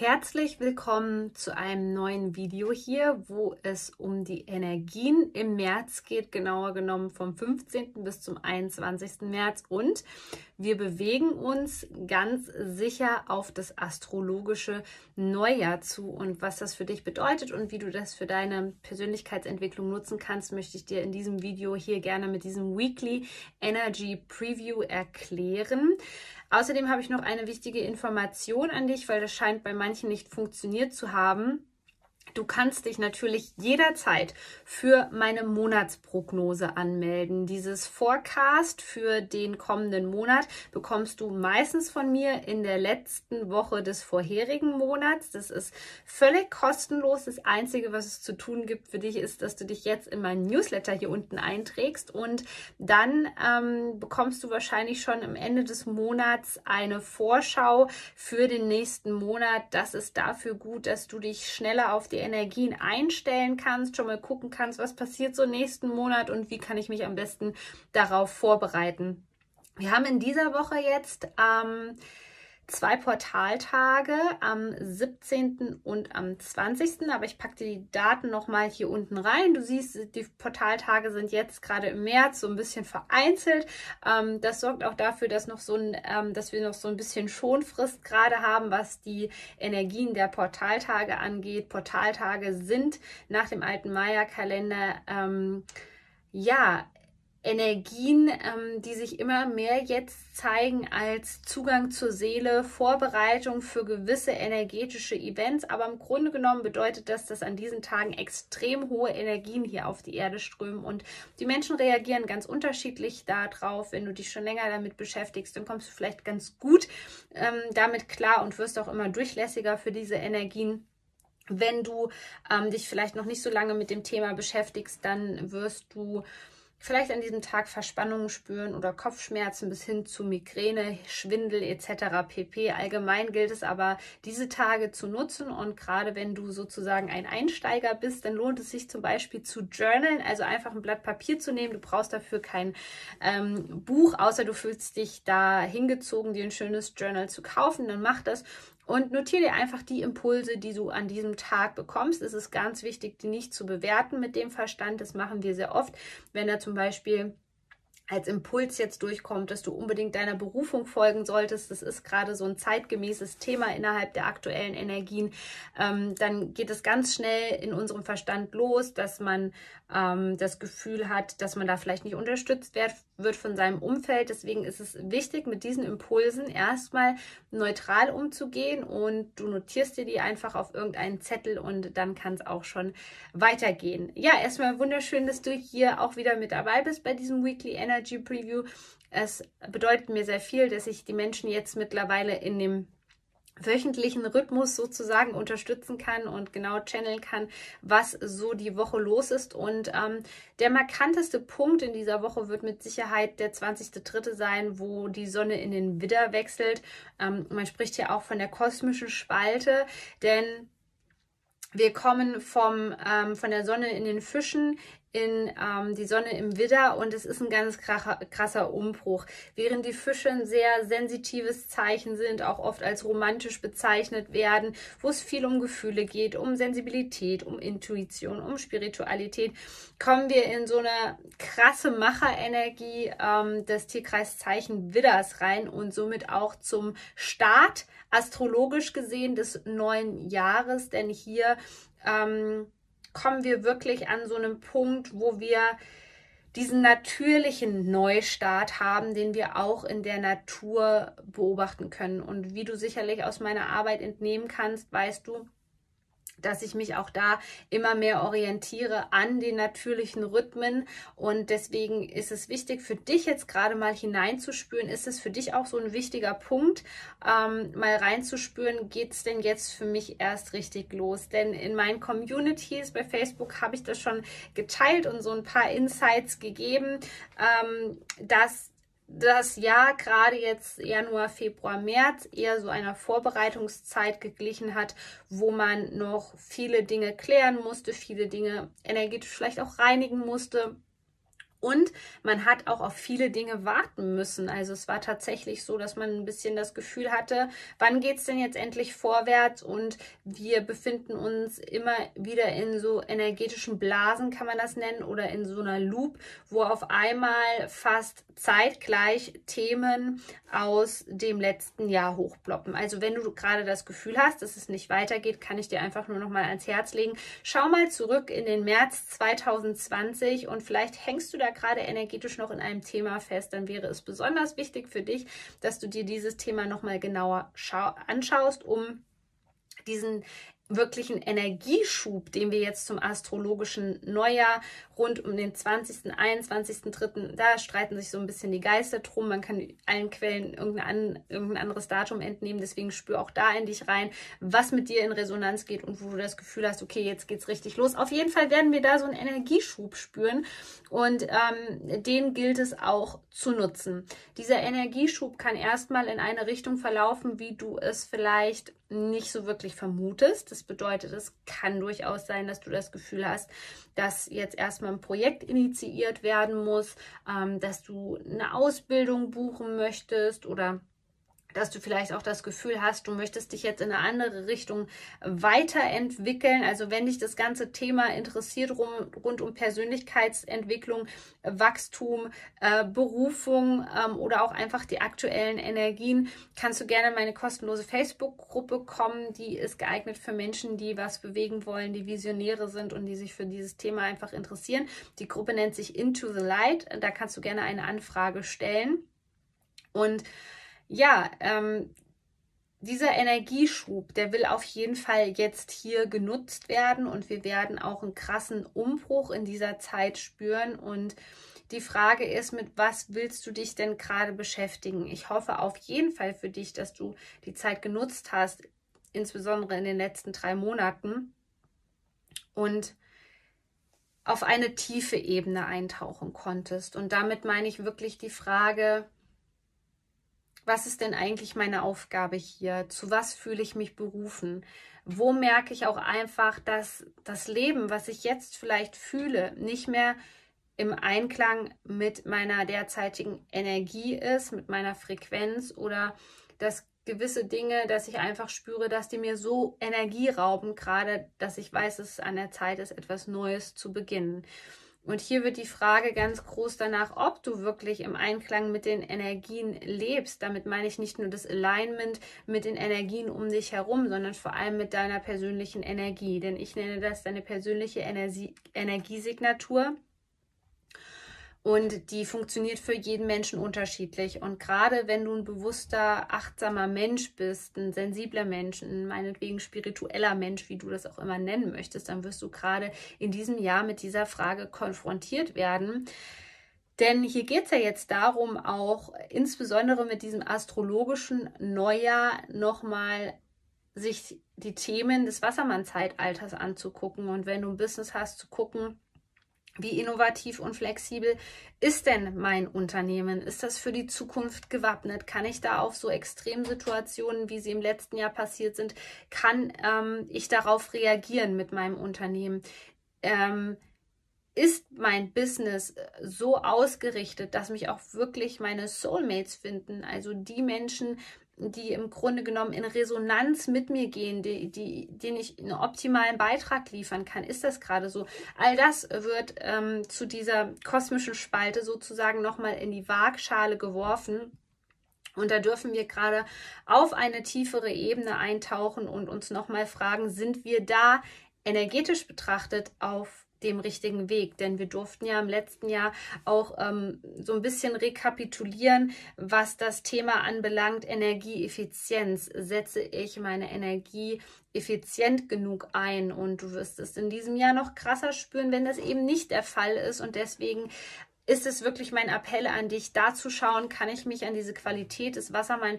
Herzlich willkommen zu einem neuen Video hier, wo es um die Energien im März geht, genauer genommen vom 15. bis zum 21. März. Und wir bewegen uns ganz sicher auf das astrologische Neujahr zu. Und was das für dich bedeutet und wie du das für deine Persönlichkeitsentwicklung nutzen kannst, möchte ich dir in diesem Video hier gerne mit diesem Weekly Energy Preview erklären. Außerdem habe ich noch eine wichtige Information an dich, weil das scheint bei manchen nicht funktioniert zu haben. Du kannst dich natürlich jederzeit für meine Monatsprognose anmelden. Dieses Forecast für den kommenden Monat bekommst du meistens von mir in der letzten Woche des vorherigen Monats. Das ist völlig kostenlos. Das Einzige, was es zu tun gibt für dich, ist, dass du dich jetzt in meinen Newsletter hier unten einträgst und dann ähm, bekommst du wahrscheinlich schon am Ende des Monats eine Vorschau für den nächsten Monat. Das ist dafür gut, dass du dich schneller auf die Energien einstellen kannst, schon mal gucken kannst, was passiert so nächsten Monat und wie kann ich mich am besten darauf vorbereiten. Wir haben in dieser Woche jetzt ähm, zwei Portaltage am 17. und am 20. Aber ich packe die Daten nochmal hier unten rein. Du siehst, die Portaltage sind jetzt gerade im März so ein bisschen vereinzelt. Ähm, das sorgt auch dafür, dass, noch so ein, ähm, dass wir noch so ein bisschen Schonfrist gerade haben, was die Energien der Portaltage angeht. Portaltage sind nach dem alten Maya-Kalender ähm, ja, Energien, ähm, die sich immer mehr jetzt zeigen als Zugang zur Seele, Vorbereitung für gewisse energetische Events. Aber im Grunde genommen bedeutet das, dass an diesen Tagen extrem hohe Energien hier auf die Erde strömen und die Menschen reagieren ganz unterschiedlich darauf. Wenn du dich schon länger damit beschäftigst, dann kommst du vielleicht ganz gut ähm, damit klar und wirst auch immer durchlässiger für diese Energien. Wenn du ähm, dich vielleicht noch nicht so lange mit dem Thema beschäftigst, dann wirst du vielleicht an diesem Tag Verspannungen spüren oder Kopfschmerzen bis hin zu Migräne, Schwindel etc. pp. Allgemein gilt es aber, diese Tage zu nutzen und gerade wenn du sozusagen ein Einsteiger bist, dann lohnt es sich zum Beispiel zu journalen, also einfach ein Blatt Papier zu nehmen. Du brauchst dafür kein ähm, Buch, außer du fühlst dich da hingezogen, dir ein schönes Journal zu kaufen, dann mach das und notiere dir einfach die Impulse, die du an diesem Tag bekommst. Es ist ganz wichtig, die nicht zu bewerten mit dem Verstand. Das machen wir sehr oft, wenn da zum Beispiel als Impuls jetzt durchkommt, dass du unbedingt deiner Berufung folgen solltest. Das ist gerade so ein zeitgemäßes Thema innerhalb der aktuellen Energien. Ähm, dann geht es ganz schnell in unserem Verstand los, dass man ähm, das Gefühl hat, dass man da vielleicht nicht unterstützt wird, wird von seinem Umfeld. Deswegen ist es wichtig, mit diesen Impulsen erstmal neutral umzugehen und du notierst dir die einfach auf irgendeinen Zettel und dann kann es auch schon weitergehen. Ja, erstmal wunderschön, dass du hier auch wieder mit dabei bist bei diesem Weekly Energy Preview. Es bedeutet mir sehr viel, dass ich die Menschen jetzt mittlerweile in dem wöchentlichen Rhythmus sozusagen unterstützen kann und genau channeln kann, was so die Woche los ist. Und ähm, der markanteste Punkt in dieser Woche wird mit Sicherheit der 20.3. sein, wo die Sonne in den Widder wechselt. Ähm, man spricht hier auch von der kosmischen Spalte, denn wir kommen vom, ähm, von der Sonne in den Fischen in ähm, die Sonne im Widder und es ist ein ganz krasser, Umbruch. Während die Fische ein sehr sensitives Zeichen sind, auch oft als romantisch bezeichnet werden, wo es viel um Gefühle geht, um Sensibilität, um Intuition, um Spiritualität, kommen wir in so eine krasse Macherenergie ähm, des Tierkreiszeichen Widders rein und somit auch zum Start astrologisch gesehen des neuen Jahres, denn hier ähm, kommen wir wirklich an so einem Punkt, wo wir diesen natürlichen Neustart haben, den wir auch in der Natur beobachten können. Und wie du sicherlich aus meiner Arbeit entnehmen kannst, weißt du, dass ich mich auch da immer mehr orientiere an den natürlichen Rhythmen. Und deswegen ist es wichtig für dich jetzt gerade mal hineinzuspüren. Ist es für dich auch so ein wichtiger Punkt, ähm, mal reinzuspüren, geht es denn jetzt für mich erst richtig los? Denn in meinen Communities bei Facebook habe ich das schon geteilt und so ein paar Insights gegeben, ähm, dass das Jahr gerade jetzt Januar, Februar, März eher so einer Vorbereitungszeit geglichen hat, wo man noch viele Dinge klären musste, viele Dinge energetisch vielleicht auch reinigen musste, und man hat auch auf viele Dinge warten müssen. Also es war tatsächlich so, dass man ein bisschen das Gefühl hatte, wann geht es denn jetzt endlich vorwärts? Und wir befinden uns immer wieder in so energetischen Blasen, kann man das nennen, oder in so einer Loop, wo auf einmal fast zeitgleich Themen aus dem letzten Jahr hochploppen. Also wenn du gerade das Gefühl hast, dass es nicht weitergeht, kann ich dir einfach nur noch mal ans Herz legen. Schau mal zurück in den März 2020 und vielleicht hängst du da gerade energetisch noch in einem Thema fest, dann wäre es besonders wichtig für dich, dass du dir dieses Thema nochmal genauer anschaust, um diesen wirklichen Energieschub, den wir jetzt zum astrologischen Neujahr rund um den 20., 21., 3., da streiten sich so ein bisschen die Geister drum. Man kann allen Quellen irgendein, anderes Datum entnehmen. Deswegen spür auch da in dich rein, was mit dir in Resonanz geht und wo du das Gefühl hast, okay, jetzt geht's richtig los. Auf jeden Fall werden wir da so einen Energieschub spüren und ähm, den gilt es auch zu nutzen. Dieser Energieschub kann erstmal in eine Richtung verlaufen, wie du es vielleicht nicht so wirklich vermutest. Das bedeutet, es kann durchaus sein, dass du das Gefühl hast, dass jetzt erstmal ein Projekt initiiert werden muss, ähm, dass du eine Ausbildung buchen möchtest oder dass du vielleicht auch das Gefühl hast, du möchtest dich jetzt in eine andere Richtung weiterentwickeln. Also wenn dich das ganze Thema interessiert rund, rund um Persönlichkeitsentwicklung, Wachstum, äh, Berufung ähm, oder auch einfach die aktuellen Energien, kannst du gerne in meine kostenlose Facebook-Gruppe kommen. Die ist geeignet für Menschen, die was bewegen wollen, die Visionäre sind und die sich für dieses Thema einfach interessieren. Die Gruppe nennt sich Into the Light. Da kannst du gerne eine Anfrage stellen. Und ja, ähm, dieser Energieschub, der will auf jeden Fall jetzt hier genutzt werden und wir werden auch einen krassen Umbruch in dieser Zeit spüren. Und die Frage ist, mit was willst du dich denn gerade beschäftigen? Ich hoffe auf jeden Fall für dich, dass du die Zeit genutzt hast, insbesondere in den letzten drei Monaten und auf eine tiefe Ebene eintauchen konntest. Und damit meine ich wirklich die Frage, was ist denn eigentlich meine Aufgabe hier? Zu was fühle ich mich berufen? Wo merke ich auch einfach, dass das Leben, was ich jetzt vielleicht fühle, nicht mehr im Einklang mit meiner derzeitigen Energie ist, mit meiner Frequenz oder dass gewisse Dinge, dass ich einfach spüre, dass die mir so Energie rauben, gerade dass ich weiß, dass es an der Zeit ist, etwas Neues zu beginnen. Und hier wird die Frage ganz groß danach, ob du wirklich im Einklang mit den Energien lebst. Damit meine ich nicht nur das Alignment mit den Energien um dich herum, sondern vor allem mit deiner persönlichen Energie. Denn ich nenne das deine persönliche Energie Energiesignatur. Und die funktioniert für jeden Menschen unterschiedlich. Und gerade wenn du ein bewusster, achtsamer Mensch bist, ein sensibler Mensch, ein meinetwegen spiritueller Mensch, wie du das auch immer nennen möchtest, dann wirst du gerade in diesem Jahr mit dieser Frage konfrontiert werden. Denn hier geht es ja jetzt darum, auch insbesondere mit diesem astrologischen Neujahr nochmal sich die Themen des Wassermann-Zeitalters anzugucken. Und wenn du ein Business hast, zu gucken, wie innovativ und flexibel ist denn mein Unternehmen? Ist das für die Zukunft gewappnet? Kann ich da auf so Extremsituationen, wie sie im letzten Jahr passiert sind, kann ähm, ich darauf reagieren mit meinem Unternehmen? Ähm, ist mein Business so ausgerichtet, dass mich auch wirklich meine Soulmates finden, also die Menschen, die im Grunde genommen in Resonanz mit mir gehen, die, die, denen ich einen optimalen Beitrag liefern kann. Ist das gerade so? All das wird ähm, zu dieser kosmischen Spalte sozusagen nochmal in die Waagschale geworfen. Und da dürfen wir gerade auf eine tiefere Ebene eintauchen und uns nochmal fragen, sind wir da energetisch betrachtet auf dem richtigen Weg. Denn wir durften ja im letzten Jahr auch ähm, so ein bisschen rekapitulieren, was das Thema anbelangt. Energieeffizienz. Setze ich meine Energie effizient genug ein? Und du wirst es in diesem Jahr noch krasser spüren, wenn das eben nicht der Fall ist. Und deswegen ist es wirklich mein Appell an dich, da zu schauen, kann ich mich an diese Qualität des Wassermann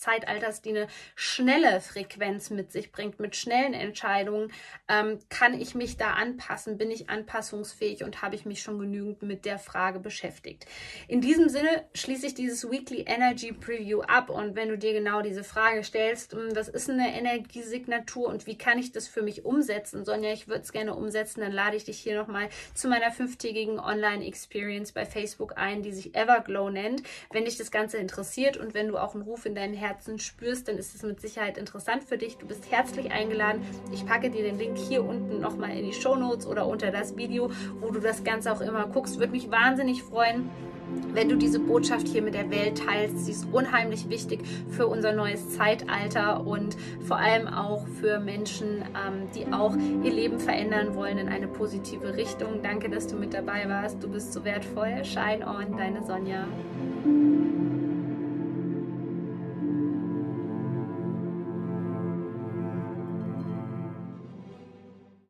Zeitalters, die eine schnelle Frequenz mit sich bringt, mit schnellen Entscheidungen, ähm, kann ich mich da anpassen? Bin ich anpassungsfähig und habe ich mich schon genügend mit der Frage beschäftigt? In diesem Sinne schließe ich dieses Weekly Energy Preview ab und wenn du dir genau diese Frage stellst, hm, was ist eine Energiesignatur und wie kann ich das für mich umsetzen? Sonja, ich würde es gerne umsetzen, dann lade ich dich hier nochmal zu meiner fünftägigen Online-Experience bei Facebook ein, die sich Everglow nennt. Wenn dich das Ganze interessiert und wenn du auch einen Ruf in deinem Herzen Herzen spürst, dann ist es mit Sicherheit interessant für dich. Du bist herzlich eingeladen. Ich packe dir den Link hier unten nochmal in die Show Notes oder unter das Video, wo du das Ganze auch immer guckst. Würde mich wahnsinnig freuen wenn du diese Botschaft hier mit der Welt teilst. Sie ist unheimlich wichtig für unser neues Zeitalter und vor allem auch für Menschen, ähm, die auch ihr Leben verändern wollen in eine positive Richtung. Danke, dass du mit dabei warst. Du bist so wertvoll. Shine on, deine Sonja.